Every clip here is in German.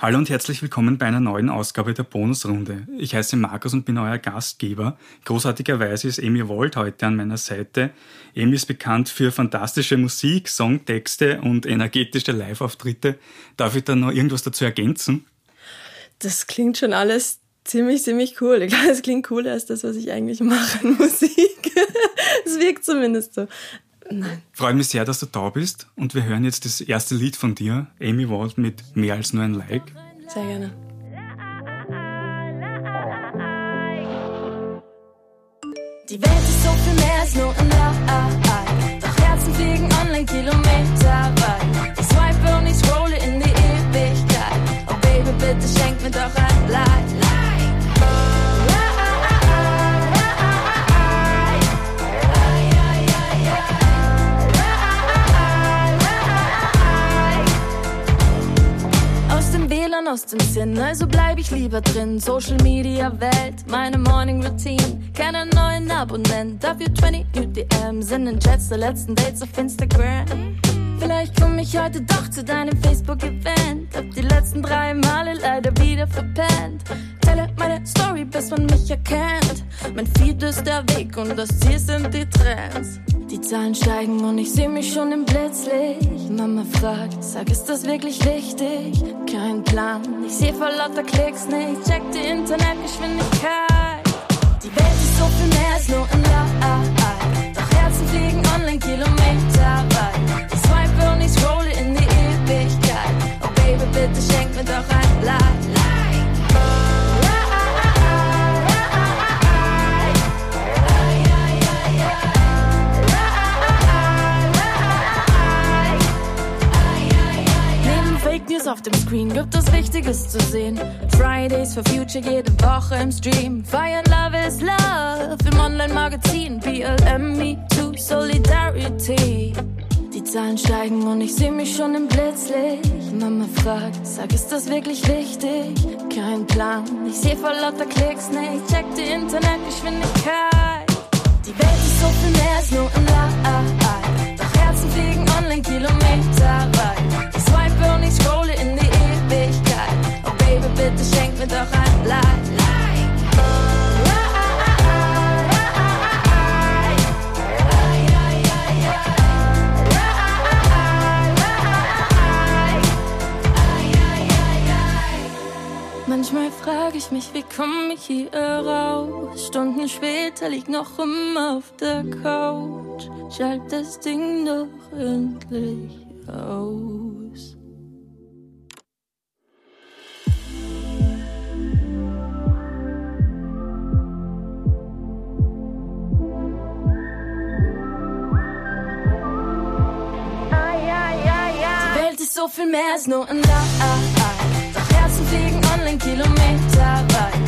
Hallo und herzlich willkommen bei einer neuen Ausgabe der Bonusrunde. Ich heiße Markus und bin euer Gastgeber. Großartigerweise ist Amy Wold heute an meiner Seite. Amy ist bekannt für fantastische Musik, Songtexte und energetische Live-Auftritte. Darf ich da noch irgendwas dazu ergänzen? Das klingt schon alles ziemlich, ziemlich cool. Ich glaube, es klingt cooler als das, was ich eigentlich mache in Musik. Es wirkt zumindest so. Nein. Freue mich sehr, dass du da bist und wir hören jetzt das erste Lied von dir, Amy Wald mit Mehr als nur ein Like. Sehr gerne. Die Welt ist so viel mehr als nur ein Like. Doch Herzen fliegen online Kilometer weit. Ich swipe und ich scrolle in die Ewigkeit. Oh Baby, bitte schenk mir doch ein Like. Aus dem Sinn, also bleib ich lieber drin. Social Media Welt, meine Morning Routine. Keinen neuen Abonnent, dafür 20 New DMs in Chats der letzten Dates auf Instagram. Vielleicht komm ich heute doch zu deinem Facebook-Event. Hab die letzten drei Male leider wieder verpennt. Teile meine Story, bis man mich erkennt. Mein Feed ist der Weg und das Ziel sind die Trends. Die Zahlen steigen und ich seh mich schon im Blitzlicht. Mama fragt, sag, ist das wirklich wichtig? Kein Plan, ich seh vor lauter Klicks nicht. Check die Internetgeschwindigkeit. Die Welt ist so viel mehr als nur ein Like. Doch Herzen fliegen online Kilometer bitte schenk mir doch ein. News auf dem Screen, gibt es Wichtiges zu sehen. Fridays for Future jede Woche im Stream. Fire and Love is Love im Online-Magazin. BLM, Me Too, Solidarity. Die Zahlen steigen und ich sehe mich schon im Blitzlicht. Mama fragt, sag, ist das wirklich wichtig? Kein Plan, ich sehe vor lauter Klicks nicht. Check die Internetgeschwindigkeit. Die Welt ist so viel mehr als nur ein Like. Doch Herzen fliegen online Kilometer weit. Ich swipe und ich scrolle in die Ewigkeit. Oh Baby, bitte schenk mir doch ein Like. Frage ich mich, wie komme ich hier raus? Stunden später lieg noch immer auf der Couch. Schalt das Ding doch endlich aus. Die Welt ist so viel mehr als nur ein Lie. Herzen fliegen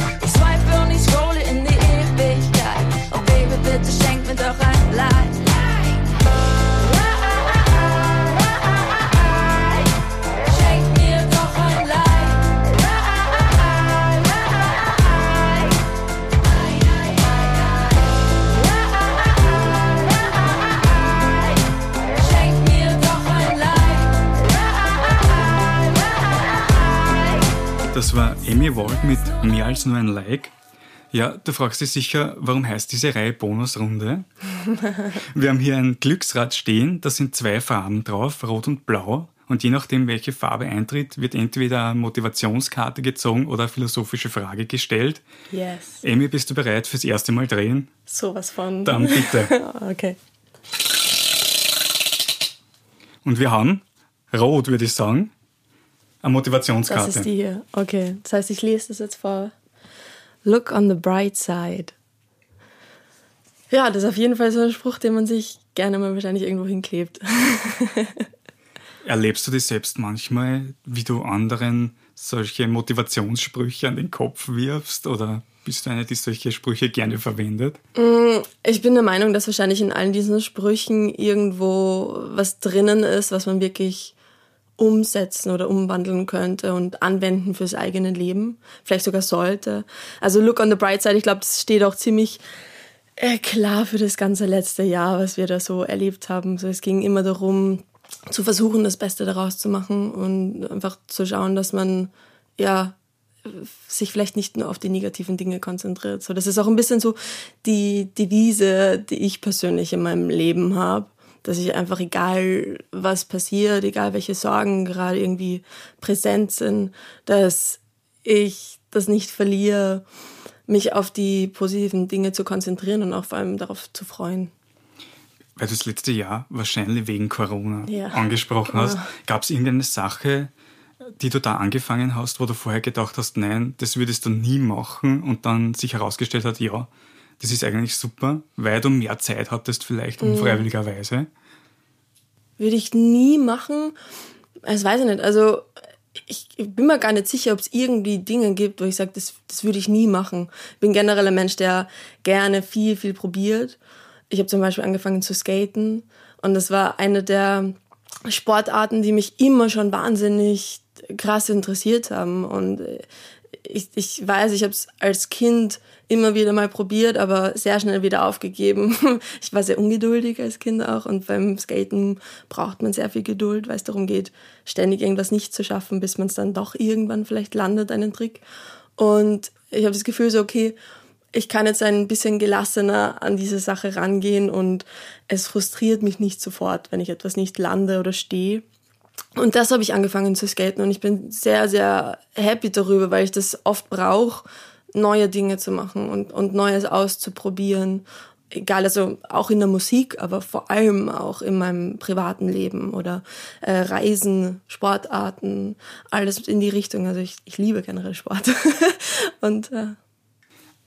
Das war Amy Wald mit Mehr als nur ein Like. Ja, du fragst dich sicher, warum heißt diese Reihe Bonusrunde? Wir haben hier ein Glücksrad stehen, da sind zwei Farben drauf, rot und blau. Und je nachdem, welche Farbe eintritt, wird entweder eine Motivationskarte gezogen oder eine philosophische Frage gestellt. Yes. Amy, bist du bereit fürs erste Mal drehen? Sowas von. Dann bitte. okay. Und wir haben rot, würde ich sagen. Eine Motivationskarte. Das ist die hier. Okay, das heißt, ich lese das jetzt vor. Look on the bright side. Ja, das ist auf jeden Fall so ein Spruch, den man sich gerne mal wahrscheinlich irgendwo hinklebt. Erlebst du dich selbst manchmal, wie du anderen solche Motivationssprüche an den Kopf wirfst oder bist du eine, die solche Sprüche gerne verwendet? Mm, ich bin der Meinung, dass wahrscheinlich in allen diesen Sprüchen irgendwo was drinnen ist, was man wirklich umsetzen oder umwandeln könnte und anwenden fürs eigene Leben. Vielleicht sogar sollte. Also Look on the Bright Side, ich glaube, das steht auch ziemlich äh, klar für das ganze letzte Jahr, was wir da so erlebt haben. So, es ging immer darum, zu versuchen, das Beste daraus zu machen und einfach zu schauen, dass man ja, sich vielleicht nicht nur auf die negativen Dinge konzentriert. So, das ist auch ein bisschen so die Devise, die ich persönlich in meinem Leben habe, dass ich einfach egal was passiert, egal welche Sorgen gerade irgendwie präsent sind, dass ich das nicht verliere, mich auf die positiven Dinge zu konzentrieren und auch vor allem darauf zu freuen. Weil du das letzte Jahr wahrscheinlich wegen Corona ja. angesprochen hast, gab es irgendeine Sache, die du da angefangen hast, wo du vorher gedacht hast, nein, das würdest du nie machen und dann sich herausgestellt hat, ja, das ist eigentlich super, weil du mehr Zeit hattest vielleicht mhm. unfreiwilligerweise? Würde ich nie machen. Das weiß ich nicht. Also ich bin mir gar nicht sicher, ob es irgendwie Dinge gibt, wo ich sage, das, das würde ich nie machen. Ich bin generell ein Mensch, der gerne viel, viel probiert. Ich habe zum Beispiel angefangen zu skaten und das war eine der Sportarten, die mich immer schon wahnsinnig krass interessiert haben. Und ich, ich weiß, ich habe es als Kind immer wieder mal probiert, aber sehr schnell wieder aufgegeben. Ich war sehr ungeduldig als Kind auch und beim Skaten braucht man sehr viel Geduld, weil es darum geht, ständig irgendwas nicht zu schaffen, bis man es dann doch irgendwann vielleicht landet, einen Trick. Und ich habe das Gefühl so, okay, ich kann jetzt ein bisschen gelassener an diese Sache rangehen und es frustriert mich nicht sofort, wenn ich etwas nicht lande oder stehe. Und das habe ich angefangen zu skaten und ich bin sehr, sehr happy darüber, weil ich das oft brauche, neue Dinge zu machen und, und Neues auszuprobieren. Egal, also auch in der Musik, aber vor allem auch in meinem privaten Leben oder äh, Reisen, Sportarten, alles in die Richtung. Also ich, ich liebe generell Sport. und äh,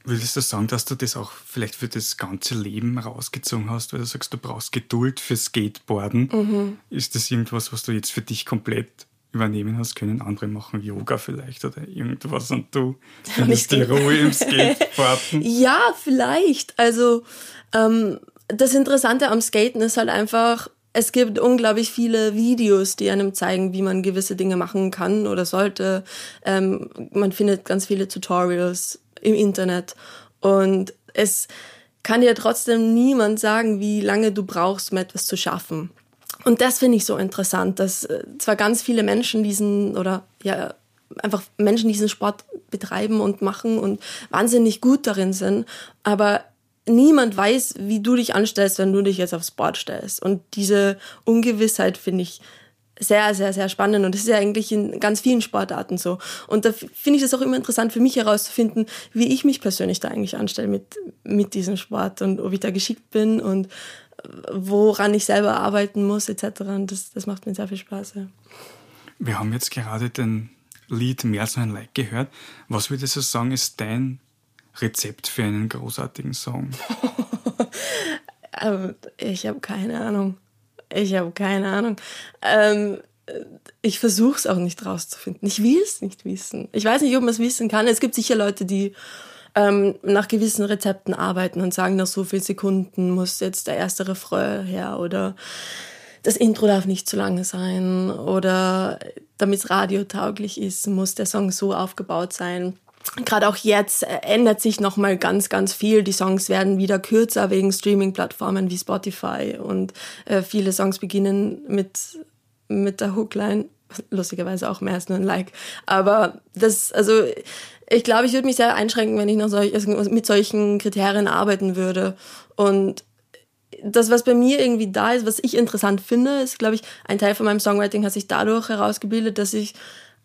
Würdest du sagen, dass du das auch vielleicht für das ganze Leben rausgezogen hast, weil du sagst, du brauchst Geduld für Skateboarden? Mhm. Ist das irgendwas, was du jetzt für dich komplett übernehmen hast können? Andere machen Yoga vielleicht oder irgendwas und du findest die Ruhe im Skateboarden? ja, vielleicht. Also ähm, das Interessante am Skaten ist halt einfach, es gibt unglaublich viele Videos, die einem zeigen, wie man gewisse Dinge machen kann oder sollte. Ähm, man findet ganz viele Tutorials im Internet. Und es kann dir trotzdem niemand sagen, wie lange du brauchst, um etwas zu schaffen. Und das finde ich so interessant, dass äh, zwar ganz viele Menschen diesen oder ja einfach Menschen diesen Sport betreiben und machen und wahnsinnig gut darin sind, aber niemand weiß, wie du dich anstellst, wenn du dich jetzt aufs Board stellst. Und diese Ungewissheit finde ich sehr, sehr, sehr spannend und das ist ja eigentlich in ganz vielen Sportarten so. Und da finde ich das auch immer interessant für mich herauszufinden, wie ich mich persönlich da eigentlich anstelle mit, mit diesem Sport und ob ich da geschickt bin und woran ich selber arbeiten muss etc. Und das, das macht mir sehr viel Spaß. Ja. Wir haben jetzt gerade den Lied Mehr als ein Like gehört. Was würdest du sagen, ist dein Rezept für einen großartigen Song? Ähm, ich habe keine Ahnung. Ich habe keine Ahnung. Ähm, ich versuche es auch nicht rauszufinden. Ich will es nicht wissen. Ich weiß nicht, ob man es wissen kann. Es gibt sicher Leute, die ähm, nach gewissen Rezepten arbeiten und sagen, nach so vielen Sekunden muss jetzt der erste Refrain her oder das Intro darf nicht zu lange sein oder damit es radiotauglich ist, muss der Song so aufgebaut sein gerade auch jetzt äh, ändert sich noch mal ganz ganz viel. Die Songs werden wieder kürzer wegen Streaming-Plattformen wie Spotify und äh, viele Songs beginnen mit mit der Hookline. Lustigerweise auch mehr als nur ein Like. Aber das, also ich glaube, ich würde mich sehr einschränken, wenn ich noch solch, also mit solchen Kriterien arbeiten würde. Und das, was bei mir irgendwie da ist, was ich interessant finde, ist, glaube ich, ein Teil von meinem Songwriting hat sich dadurch herausgebildet, dass ich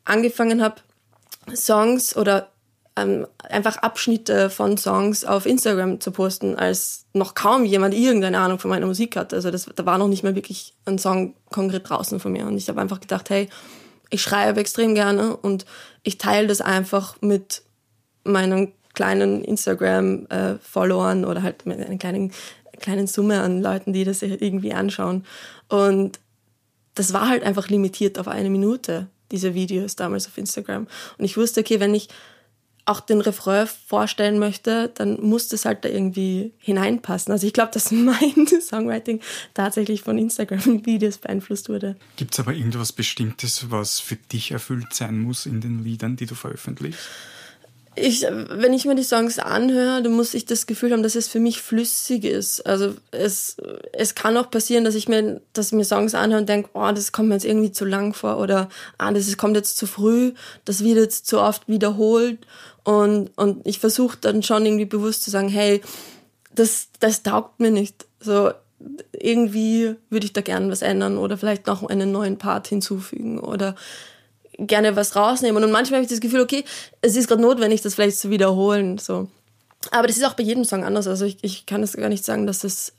angefangen habe, Songs oder ähm, einfach Abschnitte von Songs auf Instagram zu posten, als noch kaum jemand irgendeine Ahnung von meiner Musik hat. Also das, da war noch nicht mal wirklich ein Song konkret draußen von mir. Und ich habe einfach gedacht, hey, ich schreibe extrem gerne und ich teile das einfach mit meinen kleinen Instagram-Followern oder halt mit einer kleinen, kleinen Summe an Leuten, die das irgendwie anschauen. Und das war halt einfach limitiert auf eine Minute, diese Videos damals auf Instagram. Und ich wusste, okay, wenn ich auch den Refrain vorstellen möchte, dann muss das halt da irgendwie hineinpassen. Also ich glaube, dass mein Songwriting tatsächlich von Instagram-Videos beeinflusst wurde. Gibt es aber irgendwas Bestimmtes, was für dich erfüllt sein muss in den Liedern, die du veröffentlichst? Ich, wenn ich mir die Songs anhöre, dann muss ich das Gefühl haben, dass es für mich flüssig ist. Also es, es kann auch passieren, dass ich mir, dass ich mir Songs anhöre und denke, oh, das kommt mir jetzt irgendwie zu lang vor oder ah, das kommt jetzt zu früh, das wird jetzt zu oft wiederholt. Und, und ich versuche dann schon irgendwie bewusst zu sagen, hey, das, das taugt mir nicht. So, irgendwie würde ich da gerne was ändern oder vielleicht noch einen neuen Part hinzufügen oder gerne was rausnehmen. Und manchmal habe ich das Gefühl, okay, es ist gerade notwendig, das vielleicht zu wiederholen. So. Aber das ist auch bei jedem Song anders. Also ich, ich kann es gar nicht sagen, dass es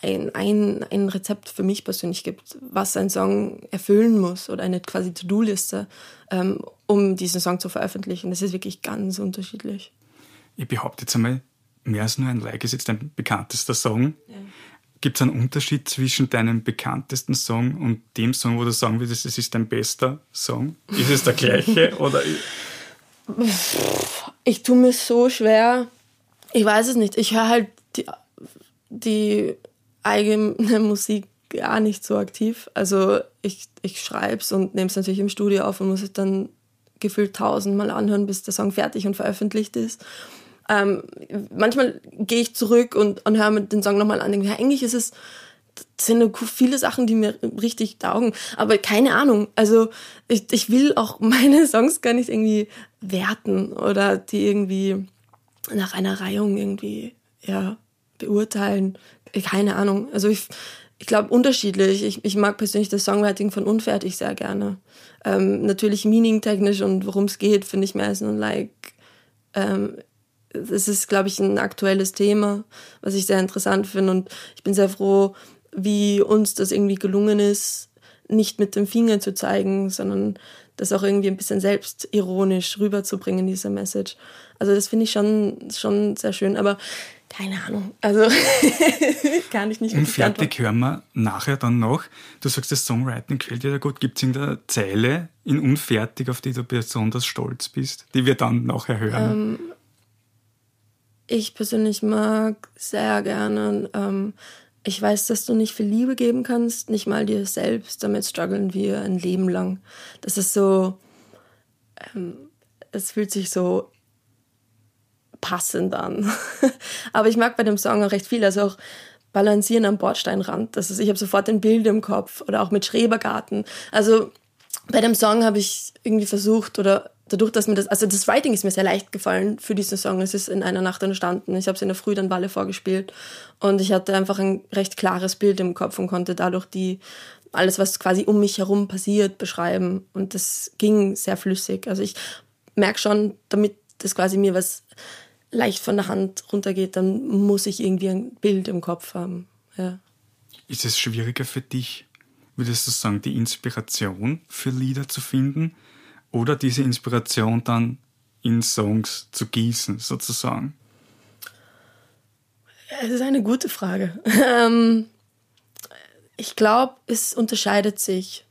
ein, ein, ein Rezept für mich persönlich gibt, was ein Song erfüllen muss oder eine quasi To-Do-Liste, ähm, um diesen Song zu veröffentlichen. Das ist wirklich ganz unterschiedlich. Ich behaupte jetzt einmal, mehr als nur ein Like ist jetzt dein bekanntester Song. Ja. Gibt es einen Unterschied zwischen deinem bekanntesten Song und dem Song, wo du sagen würdest, es ist dein bester Song? Ist es der gleiche oder? Ich tue mir so schwer. Ich weiß es nicht. Ich höre halt die, die eigene Musik gar nicht so aktiv. Also ich, ich schreibe es und nehme es natürlich im Studio auf und muss es dann gefühlt tausendmal anhören, bis der Song fertig und veröffentlicht ist. Ähm, manchmal gehe ich zurück und, und höre mir den Song nochmal an. Denke, ja, eigentlich ist es, sind viele Sachen, die mir richtig taugen. Aber keine Ahnung. Also ich, ich will auch meine Songs gar nicht irgendwie werten oder die irgendwie nach einer Reihung irgendwie ja, beurteilen. Keine Ahnung. Also ich, ich glaube unterschiedlich. Ich, ich mag persönlich das Songwriting von Unfertig sehr gerne. Ähm, natürlich meaning-technisch und worum es geht, finde ich mehr nur like ähm, es ist, glaube ich, ein aktuelles Thema, was ich sehr interessant finde. Und ich bin sehr froh, wie uns das irgendwie gelungen ist, nicht mit dem Finger zu zeigen, sondern das auch irgendwie ein bisschen selbstironisch rüberzubringen, diese Message. Also das finde ich schon, schon sehr schön. Aber keine Ahnung. Also kann ich nicht. Unfertig hören wir nachher dann noch. Du sagst, das Songwriting gefällt dir da gut. Gibt es irgendeine Zeile in Unfertig, auf die du besonders stolz bist, die wir dann nachher hören? Ähm, ich persönlich mag sehr gerne, ähm, ich weiß, dass du nicht viel Liebe geben kannst, nicht mal dir selbst. Damit strugglen wir ein Leben lang. Das ist so, ähm, es fühlt sich so passend an. Aber ich mag bei dem Song auch recht viel, also auch Balancieren am Bordsteinrand. Das ist, ich habe sofort ein Bild im Kopf oder auch mit Schrebergarten. Also bei dem Song habe ich irgendwie versucht oder dadurch, dass mir das, also das Writing ist mir sehr leicht gefallen für diesen Song. Es ist in einer Nacht entstanden. Ich habe es in der Früh dann Walle vorgespielt und ich hatte einfach ein recht klares Bild im Kopf und konnte dadurch die alles, was quasi um mich herum passiert, beschreiben. Und das ging sehr flüssig. Also ich merke schon, damit das quasi mir was leicht von der Hand runtergeht, dann muss ich irgendwie ein Bild im Kopf haben. Ja. Ist es schwieriger für dich, würdest du sagen, die Inspiration für Lieder zu finden? Oder diese Inspiration dann in Songs zu gießen, sozusagen? Es ist eine gute Frage. Ähm, ich glaube, es unterscheidet sich.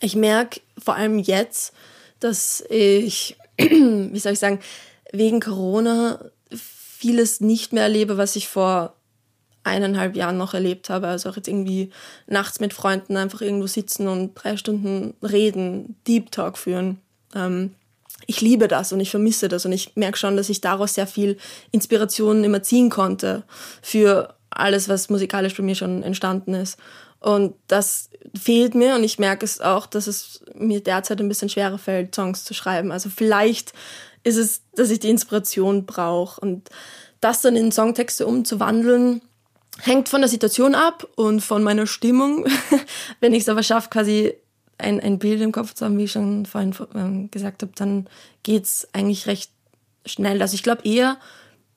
Ich merke vor allem jetzt, dass ich, wie soll ich sagen, wegen Corona vieles nicht mehr erlebe, was ich vor eineinhalb Jahren noch erlebt habe. Also auch jetzt irgendwie nachts mit Freunden einfach irgendwo sitzen und drei Stunden reden, Deep Talk führen. Ähm, ich liebe das und ich vermisse das und ich merke schon, dass ich daraus sehr viel Inspiration immer ziehen konnte für alles, was musikalisch bei mir schon entstanden ist. Und das fehlt mir und ich merke es auch, dass es mir derzeit ein bisschen schwerer fällt, Songs zu schreiben. Also vielleicht ist es, dass ich die Inspiration brauche und das dann in Songtexte umzuwandeln, hängt von der Situation ab und von meiner Stimmung. Wenn ich es aber schaffe, quasi ein, ein Bild im Kopf zu haben, wie ich schon vorhin ähm, gesagt habe, dann geht es eigentlich recht schnell. Also ich glaube eher,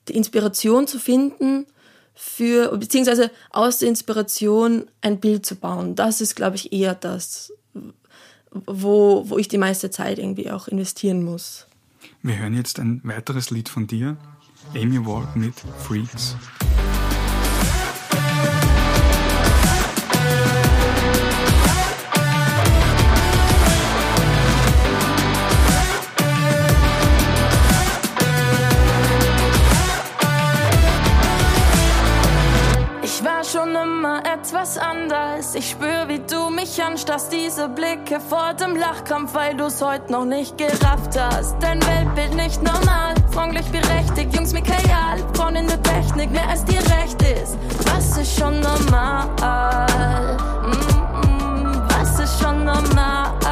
die Inspiration zu finden für, beziehungsweise aus der Inspiration ein Bild zu bauen. Das ist, glaube ich, eher das, wo, wo ich die meiste Zeit irgendwie auch investieren muss. Wir hören jetzt ein weiteres Lied von dir, Amy Ward mit Freaks. Etwas anders. Ich spür, wie du mich anstarrst, diese Blicke vor dem Lachkampf, weil du's heute noch nicht gerafft hast. Dein Weltbild nicht normal, freundlich berechtigt, Jungs mit Kajal, Frauen in der Technik, mehr als dir recht ist. Was ist schon normal? Mm -mm, was ist schon normal?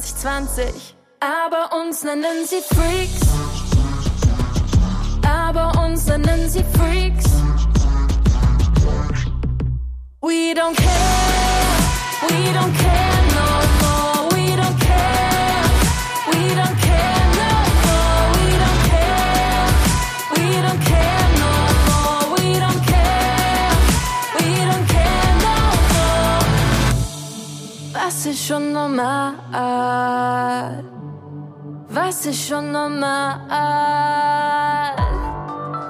2020. Ist schon normal? Was ah. ist schon normal?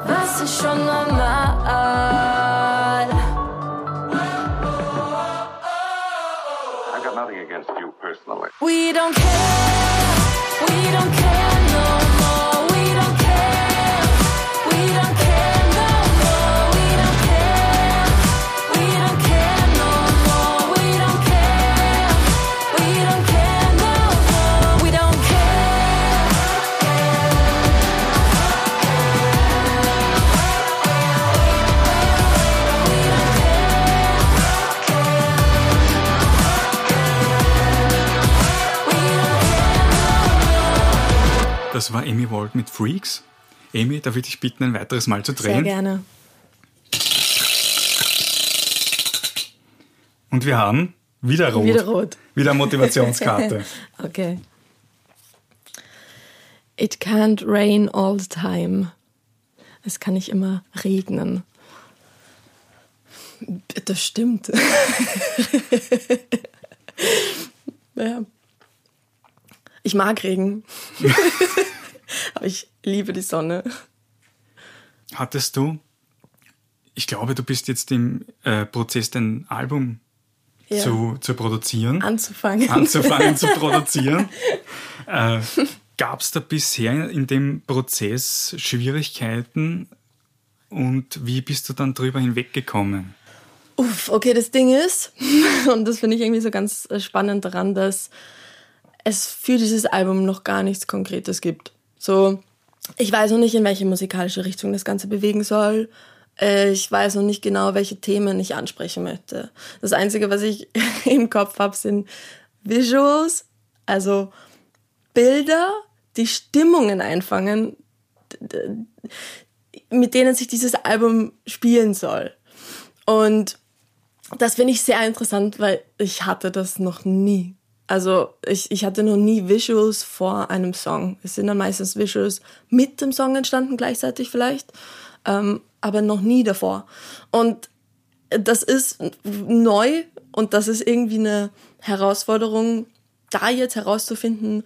Was ah. ist schon normal? Ah. I've got nothing against you personally. We don't care. We don't care Das war Amy Wald mit Freaks. Amy, darf ich dich bitten, ein weiteres Mal zu Sehr drehen? gerne. Und wir haben wieder rot. Wieder rot. Wieder Motivationskarte. Okay. It can't rain all the time. Es kann nicht immer regnen. Das stimmt. ja. Ich mag Regen. Aber ich liebe die Sonne. Hattest du, ich glaube, du bist jetzt im äh, Prozess, dein Album Ja. zu, zu produzieren, Anzufangen. anzufangen zu produzieren. Äh, Gab es da bisher in dem Prozess Schwierigkeiten und wie bist du dann drüber hinweggekommen? Uff, okay, das Ding ist, und das finde ich irgendwie so ganz äh, spannend daran, dass es für dieses Album noch gar nichts Konkretes gibt. So, ich weiß noch nicht, in welche musikalische Richtung das Ganze bewegen soll. Äh, Ich weiß noch nicht genau, welche Themen ich ansprechen möchte. Das Einzige, was ich im Kopf habe, sind Visuals, also Bilder, die Stimmungen einfangen, mit denen sich dieses Album spielen soll. Und das finde ich sehr interessant, weil ich hatte das noch nie. Also ich, ich hatte noch nie Visuals vor einem Song. Es sind dann meistens Visuals mit dem Song entstanden, gleichzeitig vielleicht, ähm, aber noch nie davor. Und das ist neu und das ist irgendwie eine Herausforderung, da jetzt herauszufinden,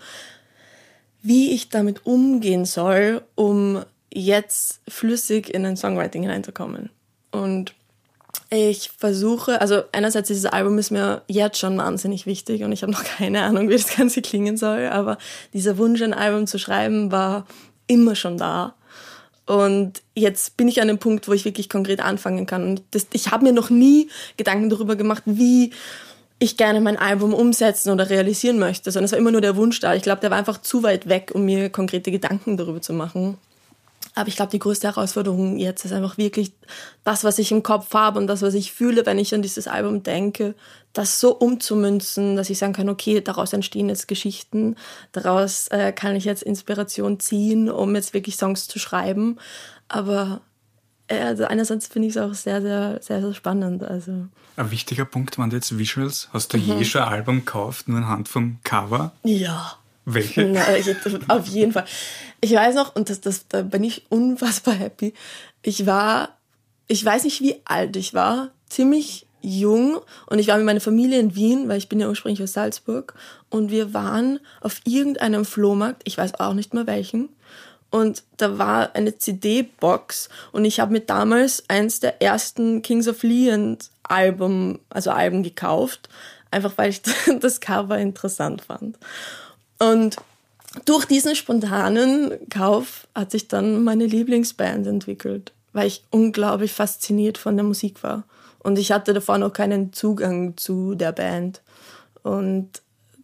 wie ich damit umgehen soll, um jetzt flüssig in ein Songwriting hineinzukommen. Und ich versuche, also einerseits dieses Album ist mir jetzt schon wahnsinnig wichtig und ich habe noch keine Ahnung, wie das Ganze klingen soll, aber dieser Wunsch, ein Album zu schreiben, war immer schon da. Und jetzt bin ich an dem Punkt, wo ich wirklich konkret anfangen kann. Und das, ich habe mir noch nie Gedanken darüber gemacht, wie ich gerne mein Album umsetzen oder realisieren möchte, sondern es war immer nur der Wunsch da. Ich glaube, der war einfach zu weit weg, um mir konkrete Gedanken darüber zu machen. Aber ich glaube, die größte Herausforderung jetzt ist einfach wirklich das, was ich im Kopf habe und das, was ich fühle, wenn ich an dieses Album denke, das so umzumünzen, dass ich sagen kann, okay, daraus entstehen jetzt Geschichten, daraus äh, kann ich jetzt Inspiration ziehen, um jetzt wirklich Songs zu schreiben. Aber äh, also einerseits finde ich es auch sehr, sehr, sehr, sehr spannend. Also. Ein wichtiger Punkt waren jetzt Visuals. Hast du mhm. je schon ein Album gekauft, nur anhand vom Cover? Ja. Welche? Na, ich, auf jeden Fall. Ich weiß noch, und das, das, da bin ich unfassbar happy. Ich war, ich weiß nicht, wie alt ich war, ziemlich jung und ich war mit meiner Familie in Wien, weil ich bin ja ursprünglich aus Salzburg und wir waren auf irgendeinem Flohmarkt, ich weiß auch nicht mehr welchen, und da war eine CD-Box und ich habe mir damals eins der ersten Kings of Leon Album, also Alben gekauft, einfach weil ich das Cover interessant fand. Und durch diesen spontanen Kauf hat sich dann meine Lieblingsband entwickelt, weil ich unglaublich fasziniert von der Musik war. Und ich hatte davor noch keinen Zugang zu der Band. Und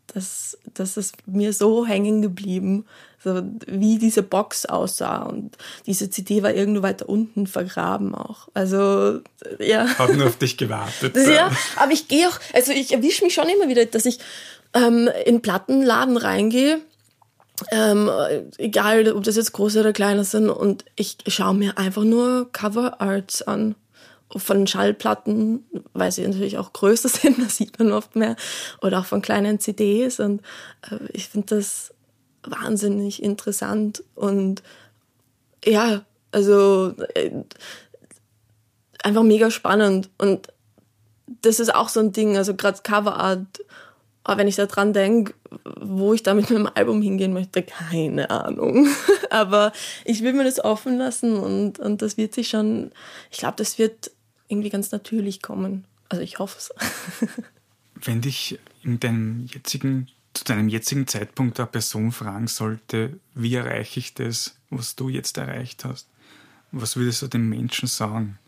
das, das ist mir so hängen geblieben, wie diese Box aussah. Und diese CD war irgendwo weiter unten vergraben auch. Also, ja. Hab nur auf dich gewartet. ja, aber ich gehe auch, also ich erwische mich schon immer wieder, dass ich ähm, in Plattenladen reingehe, ähm, egal ob das jetzt große oder kleine sind, und ich schaue mir einfach nur Cover Arts an. Von Schallplatten, weil sie natürlich auch größer sind, das sieht man oft mehr, oder auch von kleinen CDs. Und äh, ich finde das wahnsinnig interessant und ja, also äh, einfach mega spannend. Und das ist auch so ein Ding, also gerade Coverart aber wenn ich da dran denke, wo ich da mit meinem Album hingehen möchte, keine Ahnung. Aber ich will mir das offen lassen und, und das wird sich schon, ich glaube, das wird irgendwie ganz natürlich kommen. Also ich hoffe es. Wenn dich in deinem jetzigen, zu deinem jetzigen Zeitpunkt eine Person fragen sollte, wie erreiche ich das, was du jetzt erreicht hast, was würdest du den Menschen sagen?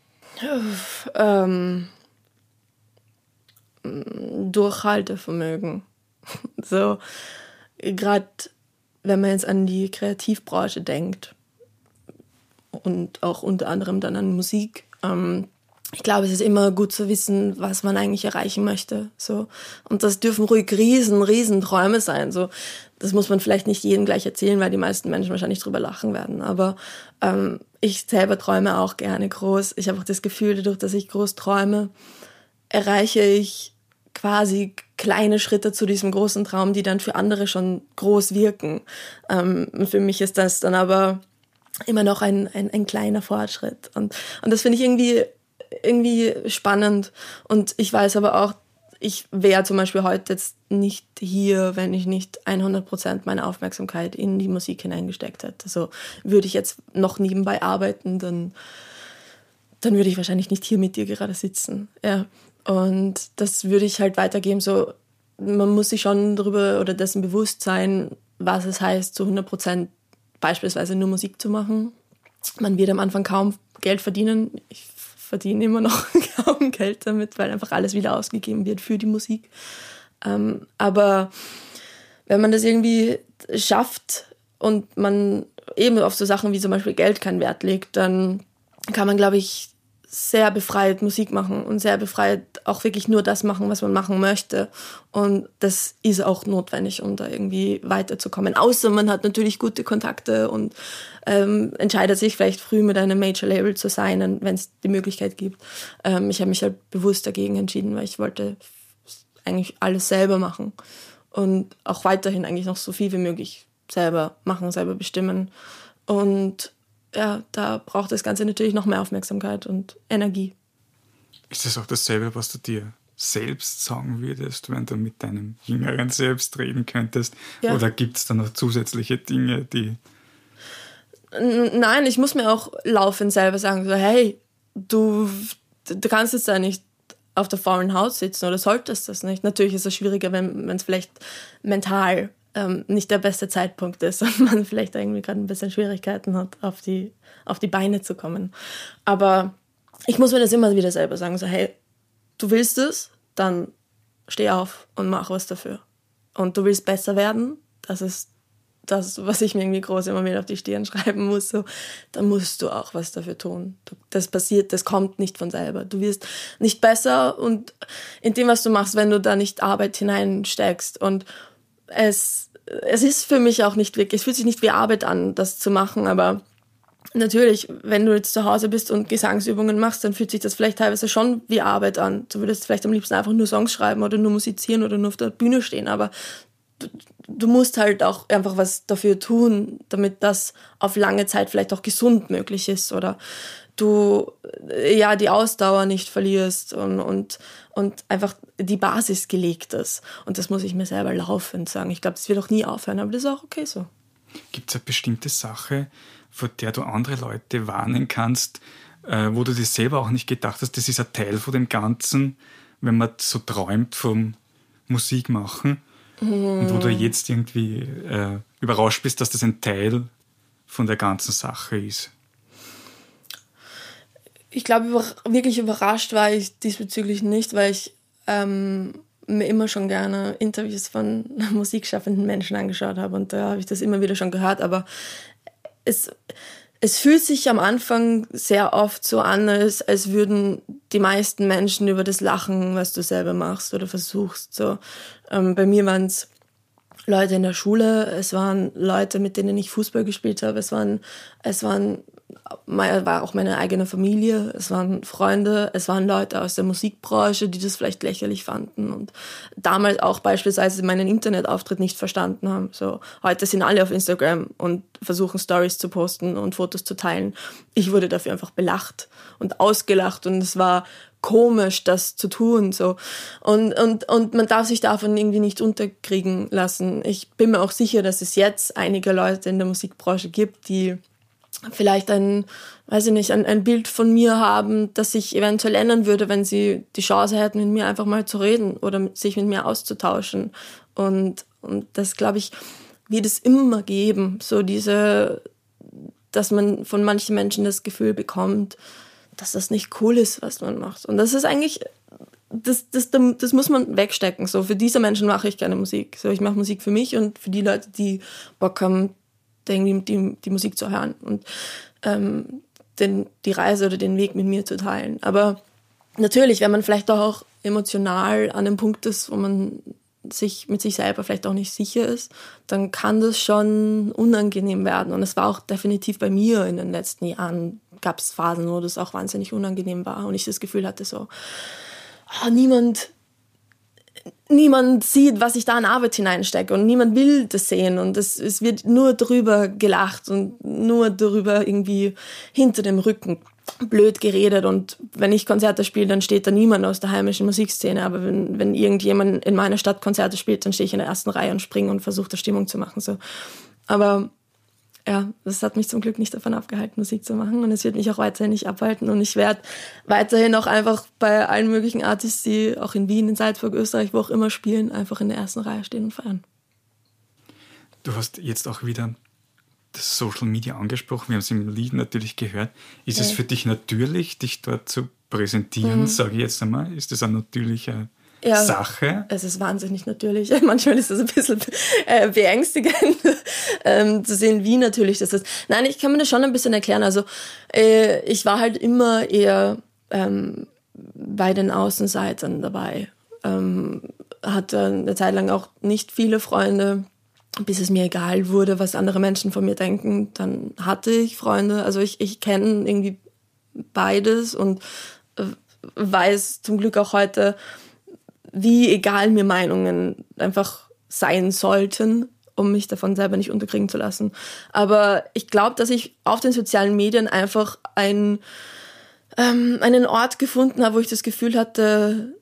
Ähm, Durchhaltevermögen. So, gerade wenn man jetzt an die Kreativbranche denkt und auch unter anderem dann an Musik. Ähm, ich glaube, es ist immer gut zu wissen, was man eigentlich erreichen möchte. So. Und das dürfen ruhig riesen, riesen Träume sein. So. Das muss man vielleicht nicht jedem gleich erzählen, weil die meisten Menschen wahrscheinlich drüber lachen werden. Aber ähm, ich selber träume auch gerne groß. Ich habe auch das Gefühl, dadurch, dass ich groß träume, erreiche ich quasi kleine Schritte zu diesem großen Traum, die dann für andere schon groß wirken. Ähm, für mich ist das dann aber immer noch ein, ein, ein kleiner Fortschritt. Und, und das finde ich irgendwie, irgendwie spannend. Und ich weiß aber auch, ich wäre zum Beispiel heute jetzt nicht hier, wenn ich nicht 100 Prozent meiner Aufmerksamkeit in die Musik hineingesteckt hätte. Also würde ich jetzt noch nebenbei arbeiten, dann, dann würde ich wahrscheinlich nicht hier mit dir gerade sitzen. Ja. Und das würde ich halt weitergeben. So, man muss sich schon darüber oder dessen bewusst sein, was es heißt, zu 100 Prozent beispielsweise nur Musik zu machen. Man wird am Anfang kaum Geld verdienen. Ich verdiene immer noch kaum Geld damit, weil einfach alles wieder ausgegeben wird für die Musik. Ähm, aber wenn man das irgendwie schafft und man eben auf so Sachen wie zum Beispiel Geld keinen Wert legt, dann kann man, glaube ich, sehr befreit Musik machen und sehr befreit auch wirklich nur das machen, was man machen möchte. Und das ist auch notwendig, um da irgendwie weiterzukommen. Außer man hat natürlich gute Kontakte und ähm, entscheidet sich vielleicht früh mit einem Major-Label zu sein, wenn es die Möglichkeit gibt. Ähm, ich habe mich halt bewusst dagegen entschieden, weil ich wollte eigentlich alles selber machen und auch weiterhin eigentlich noch so viel wie möglich selber machen, selber bestimmen. Und ja, da braucht das Ganze natürlich noch mehr Aufmerksamkeit und Energie. Ist das auch dasselbe, was du dir selbst sagen würdest, wenn du mit deinem jüngeren Selbst reden könntest? Ja. Oder gibt es da noch zusätzliche Dinge, die. Nein, ich muss mir auch laufend selber sagen, so, hey, du, du kannst jetzt da nicht auf der faulen Haut sitzen oder solltest das nicht. Natürlich ist es schwieriger, wenn es vielleicht mental ähm, nicht der beste Zeitpunkt ist und man vielleicht irgendwie gerade ein bisschen Schwierigkeiten hat, auf die, auf die Beine zu kommen. Aber ich muss mir das immer wieder selber sagen, so hey, du willst es, dann steh auf und mach was dafür. Und du willst besser werden, das ist das, was ich mir irgendwie groß immer wieder auf die Stirn schreiben muss, so, dann musst du auch was dafür tun. Das passiert, das kommt nicht von selber. Du wirst nicht besser und in dem, was du machst, wenn du da nicht Arbeit hineinsteckst. Und es, es ist für mich auch nicht wirklich, es fühlt sich nicht wie Arbeit an, das zu machen, aber natürlich, wenn du jetzt zu Hause bist und Gesangsübungen machst, dann fühlt sich das vielleicht teilweise schon wie Arbeit an. Du würdest vielleicht am liebsten einfach nur Songs schreiben oder nur musizieren oder nur auf der Bühne stehen, aber du, du musst halt auch einfach was dafür tun, damit das auf lange Zeit vielleicht auch gesund möglich ist oder du ja die Ausdauer nicht verlierst und, und, und einfach die Basis gelegt ist. Und das muss ich mir selber laufend sagen. Ich glaube, das wird auch nie aufhören, aber das ist auch okay so. Gibt es eine bestimmte Sache, vor der du andere Leute warnen kannst, äh, wo du dir selber auch nicht gedacht hast, das ist ein Teil von dem Ganzen, wenn man so träumt vom Musikmachen mhm. und wo du jetzt irgendwie äh, überrascht bist, dass das ein Teil von der ganzen Sache ist? Ich glaube, über, wirklich überrascht war ich diesbezüglich nicht, weil ich ähm, mir immer schon gerne Interviews von musikschaffenden Menschen angeschaut habe und da habe ich das immer wieder schon gehört, aber es, es fühlt sich am Anfang sehr oft so an, als, als würden die meisten Menschen über das lachen, was du selber machst oder versuchst. So, ähm, bei mir waren es Leute in der Schule, es waren Leute, mit denen ich Fußball gespielt habe, es waren, es waren war auch meine eigene Familie, es waren Freunde, es waren Leute aus der Musikbranche, die das vielleicht lächerlich fanden und damals auch beispielsweise meinen Internetauftritt nicht verstanden haben. So, heute sind alle auf Instagram und versuchen Stories zu posten und Fotos zu teilen. Ich wurde dafür einfach belacht und ausgelacht und es war komisch, das zu tun, so. Und, und, und man darf sich davon irgendwie nicht unterkriegen lassen. Ich bin mir auch sicher, dass es jetzt einige Leute in der Musikbranche gibt, die vielleicht ein, weiß ich nicht, ein, ein Bild von mir haben, das sich eventuell ändern würde, wenn sie die Chance hätten, mit mir einfach mal zu reden oder sich mit mir auszutauschen. Und, und das, glaube ich, wird es immer geben, so diese, dass man von manchen Menschen das Gefühl bekommt, dass das nicht cool ist, was man macht. Und das ist eigentlich, das, das, das muss man wegstecken. So, für diese Menschen mache ich keine Musik. So, ich mache Musik für mich und für die Leute, die Bock haben, die, die, die Musik zu hören und ähm, den, die Reise oder den Weg mit mir zu teilen. Aber natürlich, wenn man vielleicht auch emotional an dem Punkt ist, wo man sich mit sich selber vielleicht auch nicht sicher ist, dann kann das schon unangenehm werden. Und es war auch definitiv bei mir in den letzten Jahren, gab es Phasen, wo das auch wahnsinnig unangenehm war und ich das Gefühl hatte, so, oh, niemand niemand sieht, was ich da an Arbeit hineinstecke und niemand will das sehen und es, es wird nur drüber gelacht und nur darüber irgendwie hinter dem Rücken blöd geredet und wenn ich Konzerte spiele, dann steht da niemand aus der heimischen Musikszene, aber wenn, wenn irgendjemand in meiner Stadt Konzerte spielt, dann stehe ich in der ersten Reihe und springe und versuche da Stimmung zu machen, so. Aber ja, das hat mich zum Glück nicht davon abgehalten, Musik zu machen und es wird mich auch weiterhin nicht abhalten und ich werde weiterhin auch einfach bei allen möglichen Artists, die auch in Wien, in Salzburg, Österreich, wo auch immer spielen, einfach in der ersten Reihe stehen und feiern. Du hast jetzt auch wieder das Social Media angesprochen, wir haben es im Lied natürlich gehört. Ist ja. es für dich natürlich, dich dort zu präsentieren, mhm. sage ich jetzt einmal? Ist das ein natürlicher ja, Sache. Es ist wahnsinnig natürlich. Manchmal ist es ein bisschen äh, beängstigend ähm, zu sehen, wie natürlich das ist. Nein, ich kann mir das schon ein bisschen erklären. Also äh, ich war halt immer eher ähm, bei den Außenseitern dabei. Ähm, hatte eine Zeit lang auch nicht viele Freunde, bis es mir egal wurde, was andere Menschen von mir denken. Dann hatte ich Freunde. Also ich, ich kenne irgendwie beides und äh, weiß zum Glück auch heute, wie egal mir Meinungen einfach sein sollten, um mich davon selber nicht unterkriegen zu lassen. Aber ich glaube, dass ich auf den sozialen Medien einfach ein, ähm, einen Ort gefunden habe, wo ich das Gefühl hatte,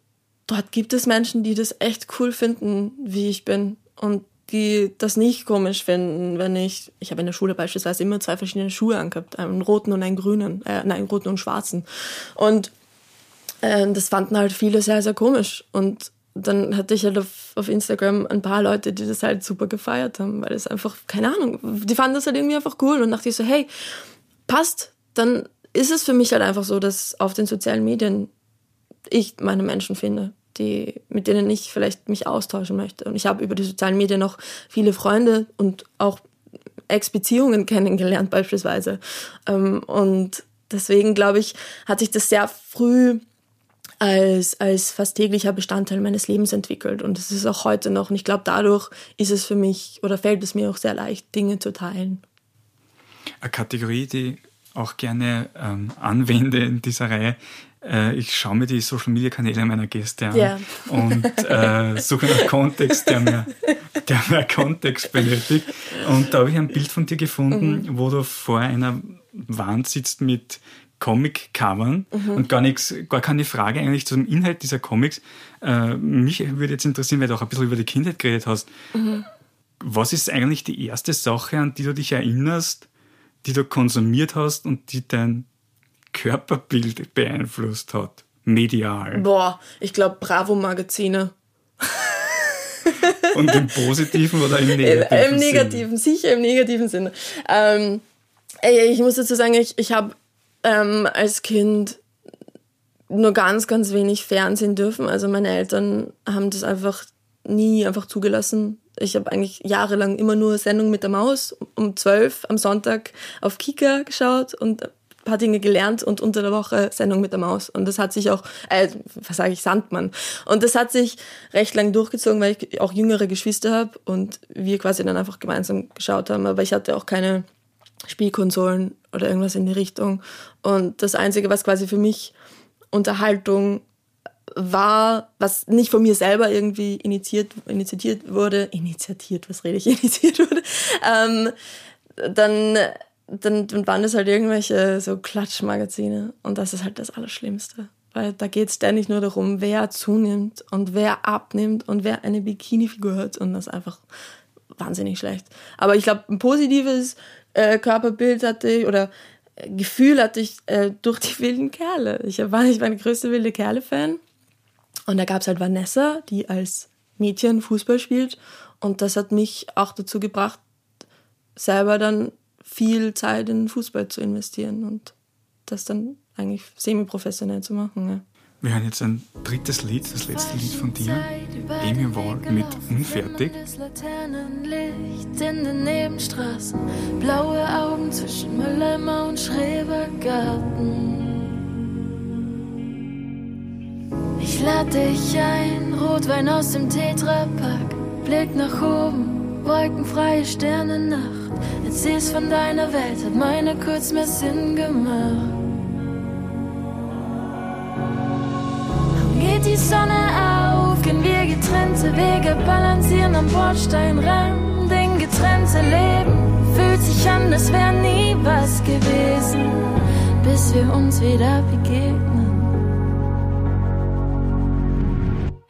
dort gibt es Menschen, die das echt cool finden, wie ich bin. Und die das nicht komisch finden, wenn ich, ich habe in der Schule beispielsweise immer zwei verschiedene Schuhe angehabt, einen roten und einen grünen, äh, nein, einen roten und schwarzen. Und äh, das fanden halt viele sehr, sehr komisch. Und dann hatte ich halt auf, auf Instagram ein paar Leute, die das halt super gefeiert haben, weil es einfach, keine Ahnung, die fanden das halt irgendwie einfach cool und dachte ich so, hey, passt, dann ist es für mich halt einfach so, dass auf den sozialen Medien ich meine Menschen finde, die, mit denen ich vielleicht mich austauschen möchte. Und ich habe über die sozialen Medien noch viele Freunde und auch Ex-Beziehungen kennengelernt beispielsweise. Ähm, und deswegen, glaube ich, hat sich das sehr früh als, als fast täglicher Bestandteil meines Lebens entwickelt. Und das ist auch heute noch. Und ich glaube, dadurch ist es für mich oder fällt es mir auch sehr leicht, Dinge zu teilen. Eine Kategorie, die auch gerne ähm, anwende in dieser Reihe. Äh, ich schaue mir die Social Media Kanäle meiner Gäste an Ja. und äh, suche nach Kontext, der mehr, der mehr Kontext benötigt. Und da habe ich ein Bild von dir gefunden, Mhm. wo du vor einer Wand sitzt mit Comic-Covern Mhm. und gar nichts, gar keine Frage eigentlich zum Inhalt dieser Comics. Äh, mich würde jetzt interessieren, weil du auch ein bisschen über die Kindheit geredet hast. Mhm. Was ist eigentlich die erste Sache, an die du dich erinnerst, die du konsumiert hast und die dein Körperbild beeinflusst hat? Medial. Boah, ich glaube Bravo-Magazine. Und im positiven oder im negativen? Im Sinne? negativen, sicher im negativen Sinne. Ähm, ey, ich muss dazu sagen, ich, ich habe ähm, als Kind nur ganz, ganz wenig Fernsehen dürfen. Also meine Eltern haben das einfach nie einfach zugelassen. Ich habe eigentlich jahrelang immer nur Sendung mit der Maus um 12 am Sonntag auf Kika geschaut und ein paar Dinge gelernt und unter der Woche Sendung mit der Maus. Und das hat sich auch, äh, was sage ich, Sandmann. Und das hat sich recht lang durchgezogen, weil ich auch jüngere Geschwister habe und wir quasi dann einfach gemeinsam geschaut haben. Aber ich hatte auch keine Spielkonsolen oder irgendwas in die Richtung. Und das Einzige, was quasi für mich Unterhaltung war, was nicht von mir selber irgendwie initiiert, initiiert wurde, initiiert, was rede ich, initiiert wurde, ähm, dann, dann, dann waren das halt irgendwelche so Klatschmagazine. Und das ist halt das Allerschlimmste. Weil da geht es ständig nur darum, wer zunimmt und wer abnimmt und wer eine Bikini-Figur hat. Und das ist einfach wahnsinnig schlecht. Aber ich glaube, ein positives äh, Körperbild hatte ich oder äh, Gefühl hatte ich äh, durch die wilden Kerle. Ich war nicht meine größte wilde Kerle-Fan. Und da gab es halt Vanessa, die als Mädchen Fußball spielt. Und das hat mich auch dazu gebracht, selber dann viel Zeit in Fußball zu investieren und das dann eigentlich semi-professionell zu machen. Ja. Wir hören jetzt ein drittes Lied, das letzte Lied von dir. Amy Ward mit Unfertig. Laternenlicht in den Nebenstraßen, blaue Augen zwischen Mülleimer und Schrebergarten. Ich lade dich ein, Rotwein aus dem Tetrapack, Blick nach oben, wolkenfreie Sternennacht. Erzählst von deiner Welt, hat meine kurz mehr Sinn gemacht. Geht die Sonne auf, gehen wir getrennte Wege, balancieren am Bordsteinrand, in getrennte Leben. Fühlt sich an, als wäre nie was gewesen, bis wir uns wieder begegnen.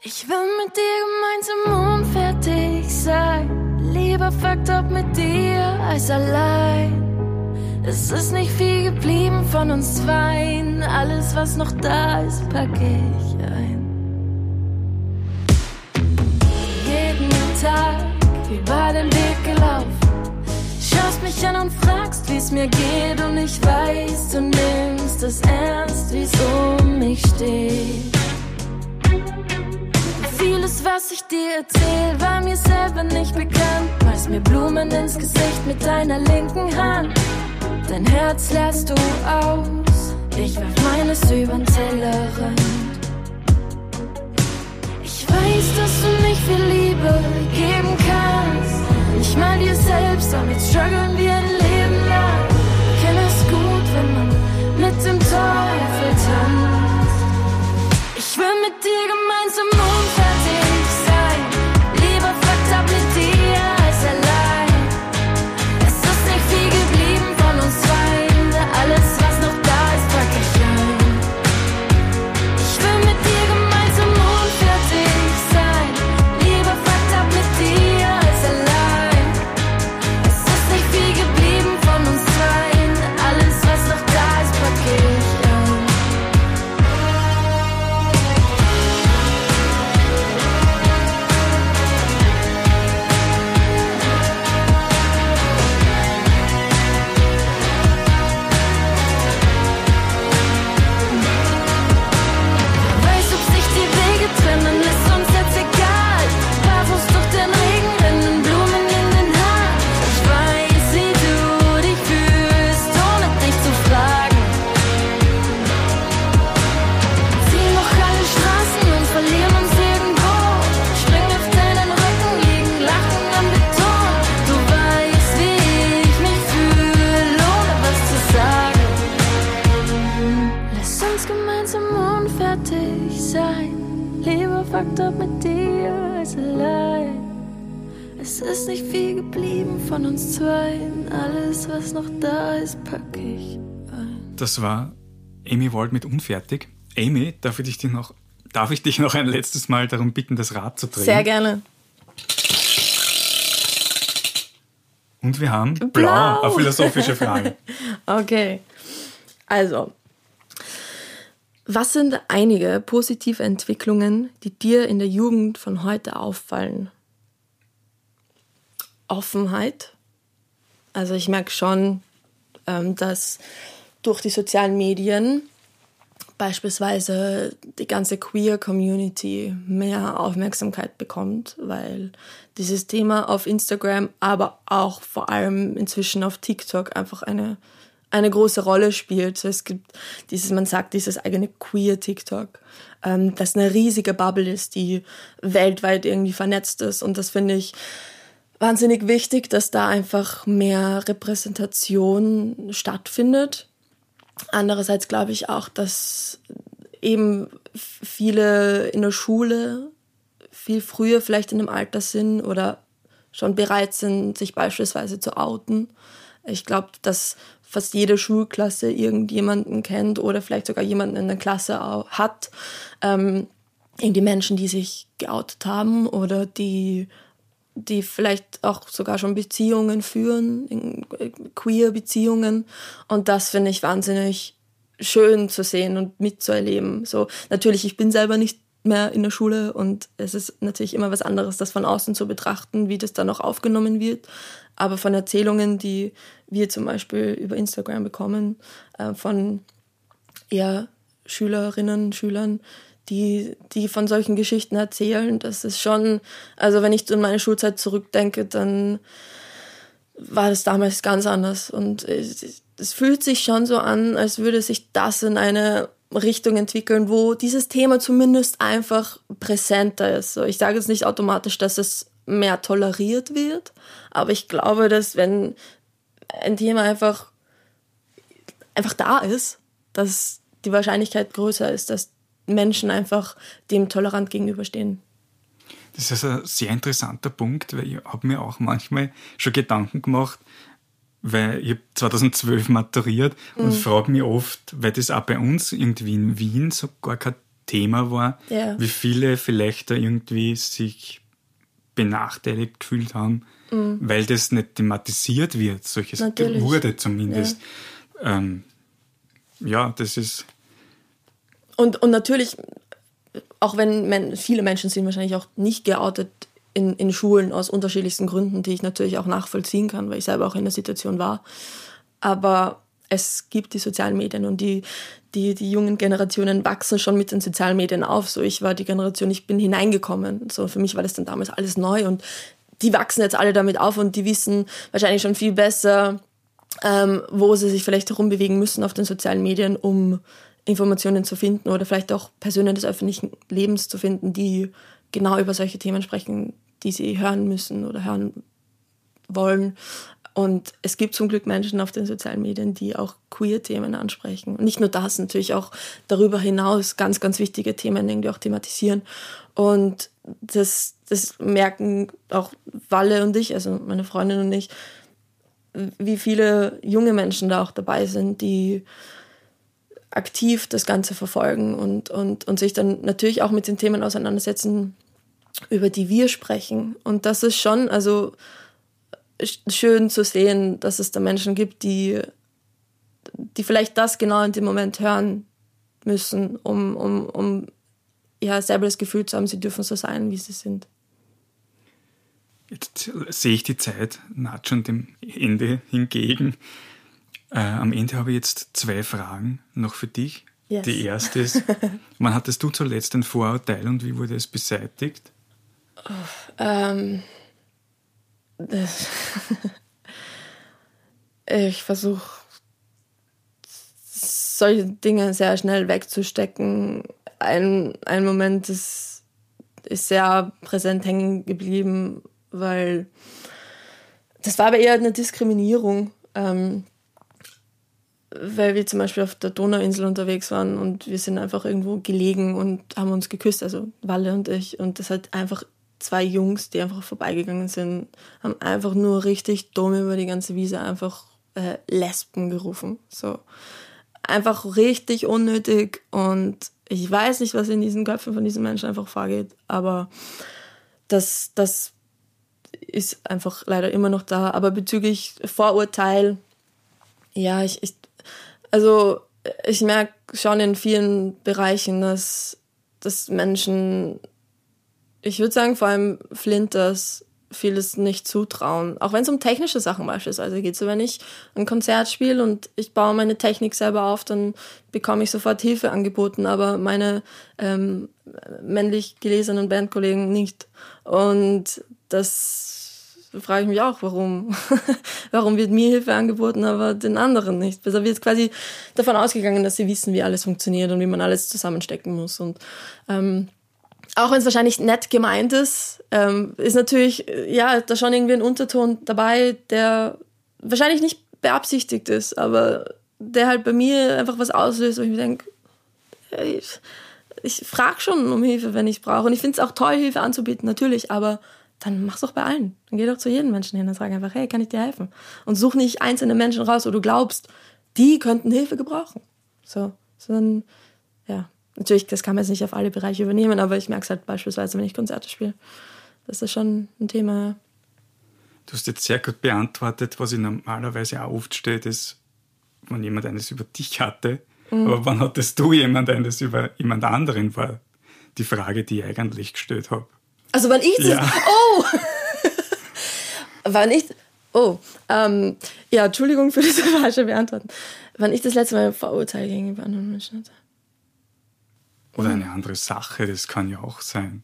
Ich will mit dir gemeinsam unfertig sein, lieber fucked up mit dir als allein. Es ist nicht viel geblieben von uns zweien. Alles, was noch da ist, pack ich Tag über den Weg gelaufen. Schaust mich an und fragst, wie's mir geht. Und ich weiß, du nimmst es ernst, wie's um mich steht. Vieles, was ich dir erzähl, war mir selber nicht bekannt. Malst mir Blumen ins Gesicht mit deiner linken Hand. Dein Herz lässt du aus. Ich werf meines übern Tellerrand. Ich weiß, dass du nicht viel Liebe geben kannst. Nicht mal dir selbst, damit strugglen wir ein Leben lang. Kenn es gut, wenn man mit dem Teufel tanzt. Ich will mit dir gemeinsam unfertig Das war Amy Wald mit Unfertig. Amy, darf ich dich noch, darf ich dich noch ein letztes Mal darum bitten, das Rad zu drehen? Sehr gerne. Und wir haben Blau, Blau. eine philosophische Frage. Okay. Also, was sind einige positive Entwicklungen, die dir in der Jugend von heute auffallen? Offenheit. Also ich merke schon, ähm, dass durch die sozialen Medien beispielsweise die ganze Queer-Community mehr Aufmerksamkeit bekommt, weil dieses Thema auf Instagram, aber auch vor allem inzwischen auf TikTok einfach eine, eine große Rolle spielt. Es gibt dieses, man sagt, dieses eigene Queer-TikTok, ähm, das eine riesige Bubble ist, die weltweit irgendwie vernetzt ist. Und das finde ich wahnsinnig wichtig, dass da einfach mehr Repräsentation stattfindet. Andererseits glaube ich auch, dass eben viele in der Schule viel früher vielleicht in einem Alter sind oder schon bereit sind, sich beispielsweise zu outen. Ich glaube, dass fast jede Schulklasse irgendjemanden kennt oder vielleicht sogar jemanden in der Klasse hat. Ähm, irgendwie Menschen, die sich geoutet haben oder die, die vielleicht auch sogar schon Beziehungen führen, in- queer Beziehungen. Und das finde ich wahnsinnig schön zu sehen und mitzuerleben. So, natürlich, ich bin selber nicht mehr in der Schule und es ist natürlich immer was anderes, das von außen zu betrachten, wie das dann auch aufgenommen wird. Aber von Erzählungen, die wir zum Beispiel über Instagram bekommen, äh, von eher Schülerinnen, Schülern, die, die von solchen Geschichten erzählen, das ist schon, also wenn ich an meine Schulzeit zurückdenke, dann war das damals ganz anders. Und es, es fühlt sich schon so an, als würde sich das in eine Richtung entwickeln, wo dieses Thema zumindest einfach präsenter ist. So, ich sage jetzt nicht automatisch, dass es mehr toleriert wird, aber ich glaube, dass wenn ein Thema einfach, einfach da ist, dass die Wahrscheinlichkeit größer ist, dass Menschen einfach dem tolerant gegenüberstehen. Das ist ein sehr interessanter Punkt, weil ich habe mir auch manchmal schon Gedanken gemacht, weil ich habe 2012 maturiert und frage mich oft, weil das auch bei uns irgendwie in Wien so gar kein Thema war, Ja. wie viele vielleicht da irgendwie sich benachteiligt gefühlt haben, weil das nicht thematisiert wird. Solches Natürlich. wurde zumindest. Ähm, ja, das ist Und, und natürlich, auch wenn men viele Menschen sind wahrscheinlich auch nicht geoutet in, in Schulen aus unterschiedlichsten Gründen, die ich natürlich auch nachvollziehen kann, weil ich selber auch in der Situation war. Aber es gibt die sozialen Medien und die, die, die jungen Generationen wachsen schon mit den sozialen Medien auf. So, ich war die Generation, ich bin hineingekommen. So, für mich war das dann damals alles neu und die wachsen jetzt alle damit auf und die wissen wahrscheinlich schon viel besser, ähm, wo sie sich vielleicht herumbewegen müssen auf den sozialen Medien, um Informationen zu finden oder vielleicht auch Personen des öffentlichen Lebens zu finden, die genau über solche Themen sprechen, die sie hören müssen oder hören wollen. Und es gibt zum Glück Menschen auf den sozialen Medien, die auch Queer-Themen ansprechen. Und nicht nur das, natürlich auch darüber hinaus ganz, ganz wichtige Themen irgendwie auch thematisieren. Und das, das merken auch Walle und ich, also meine Freundin und ich, wie viele junge Menschen da auch dabei sind, die aktiv das Ganze verfolgen und, und, und sich dann natürlich auch mit den Themen auseinandersetzen, über die wir sprechen. Und das ist schon, also sch- schön zu sehen, dass es da Menschen gibt, die, die vielleicht das genau in dem Moment hören müssen, um, um, um ja, selber das Gefühl zu haben, sie dürfen so sein, wie sie sind. Jetzt sehe ich die Zeit naht schon dem Ende hingegen. Äh, am Ende habe ich jetzt zwei Fragen noch für dich. Yes. Die erste ist, wann hattest du zuletzt ein Vorurteil und wie wurde es beseitigt? Ähm, das ich versuche solche Dinge sehr schnell wegzustecken. Ein, ein Moment ist, ist sehr präsent hängen geblieben, weil das war aber eher eine Diskriminierung. Ähm, weil wir zum Beispiel auf der Donauinsel unterwegs waren und wir sind einfach irgendwo gelegen und haben uns geküsst, also Walle und ich. Und das hat einfach zwei Jungs, die einfach vorbeigegangen sind, haben einfach nur richtig dumm über die ganze Wiese einfach äh, Lesben gerufen. So einfach richtig unnötig und ich weiß nicht, was in diesen Köpfen von diesen Menschen einfach vorgeht, aber das, das ist einfach leider immer noch da. Aber bezüglich Vorurteil, ja, ich, ich also ich merke schon in vielen Bereichen, dass, dass Menschen, ich würde sagen vor allem Flinters, vieles nicht zutrauen. Auch wenn es um technische Sachen beispielsweise geht. So wenn ich ein Konzert spiele und ich baue meine Technik selber auf, dann bekomme ich sofort Hilfe angeboten, aber meine ähm, männlich gelesenen Bandkollegen nicht. Und das frage ich mich auch, warum. warum wird mir Hilfe angeboten, aber den anderen nicht? Also wird quasi davon ausgegangen, dass sie wissen, wie alles funktioniert und wie man alles zusammenstecken muss. Und ähm, auch wenn es wahrscheinlich nett gemeint ist, ähm, ist natürlich, ja, da schon irgendwie ein Unterton dabei, der wahrscheinlich nicht beabsichtigt ist, aber der halt bei mir einfach was auslöst, wo ich mir denke, ich, ich frage schon um Hilfe, wenn ich brauche. Und ich finde es auch toll, Hilfe anzubieten, natürlich, aber dann mach's doch bei allen. Dann geh doch zu jedem Menschen hin und sag einfach, hey, kann ich dir helfen? Und such nicht einzelne Menschen raus, wo du glaubst, die könnten Hilfe gebrauchen. So, sondern, ja, natürlich, das kann man jetzt nicht auf alle Bereiche übernehmen, aber ich merke es halt beispielsweise, wenn ich Konzerte spiele. Das ist schon ein Thema. Du hast jetzt sehr gut beantwortet, was ich normalerweise auch oft steht, ist, wenn jemand eines über dich hatte. Mhm. Aber wann hattest du jemand eines über jemand anderen, war die Frage, die ich eigentlich gestellt habe. Also wann ich das. Ja. Oh! wann ich. Oh. Ähm, ja, Entschuldigung für diese falsche Beantwortung. Wann ich das letzte Mal ein Vorurteil gegenüber anderen Menschen hatte. Oder eine andere Sache, das kann ja auch sein.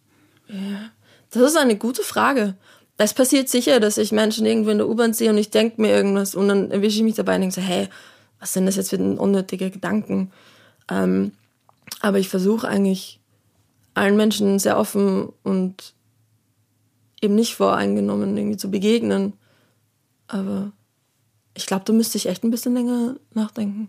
Ja. Das ist eine gute Frage. Es passiert sicher, dass ich Menschen irgendwo in der U-Bahn sehe und ich denke mir irgendwas und dann erwische ich mich dabei und denke so, hey, was sind das jetzt für unnötige Gedanken? Ähm, aber ich versuche eigentlich allen Menschen sehr offen und eben nicht voreingenommen irgendwie zu begegnen. Aber ich glaube, da müsste ich echt ein bisschen länger nachdenken.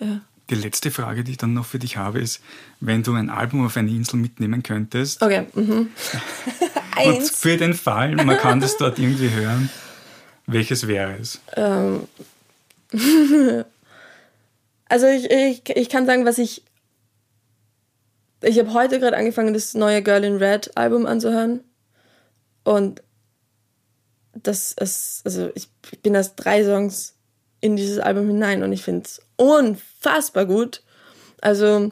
Ja. Die letzte Frage, die ich dann noch für dich habe, ist, wenn du ein Album auf eine Insel mitnehmen könntest. Okay. Mhm. und für den Fall, man kann das dort irgendwie hören, welches wäre es? Ähm. also ich, ich, ich kann sagen, was ich. Ich habe heute gerade angefangen, das neue Girl in Red Album anzuhören. Und das ist, also ich bin erst drei Songs in dieses Album hinein und ich finde es unfassbar gut. Also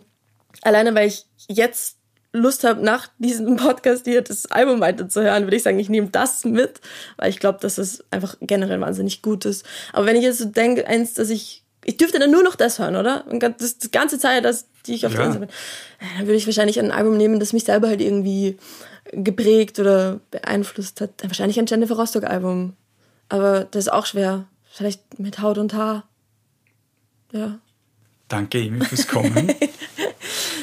alleine weil ich jetzt Lust habe, nach diesem Podcast hier das Album weiterzuhören, würde ich sagen, ich nehme das mit, weil ich glaube, dass es einfach generell wahnsinnig gut ist. Aber wenn ich jetzt so denke, eins, dass ich, ich dürfte dann nur noch das hören, oder? Und das, das ganze Zeit, dass, die ich auf ja. der Insel bin, dann würde ich wahrscheinlich ein Album nehmen, das mich selber halt irgendwie geprägt oder beeinflusst hat. Wahrscheinlich ein Jennifer Rostock-Album. Aber das ist auch schwer. Vielleicht mit Haut und Haar. Ja. Danke, Emi, fürs Kommen.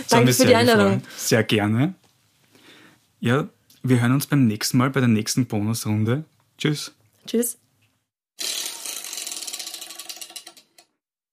Danke für die Einladung. Sehr gerne. Ja, wir hören uns beim nächsten Mal bei der nächsten Bonusrunde. Tschüss. Tschüss.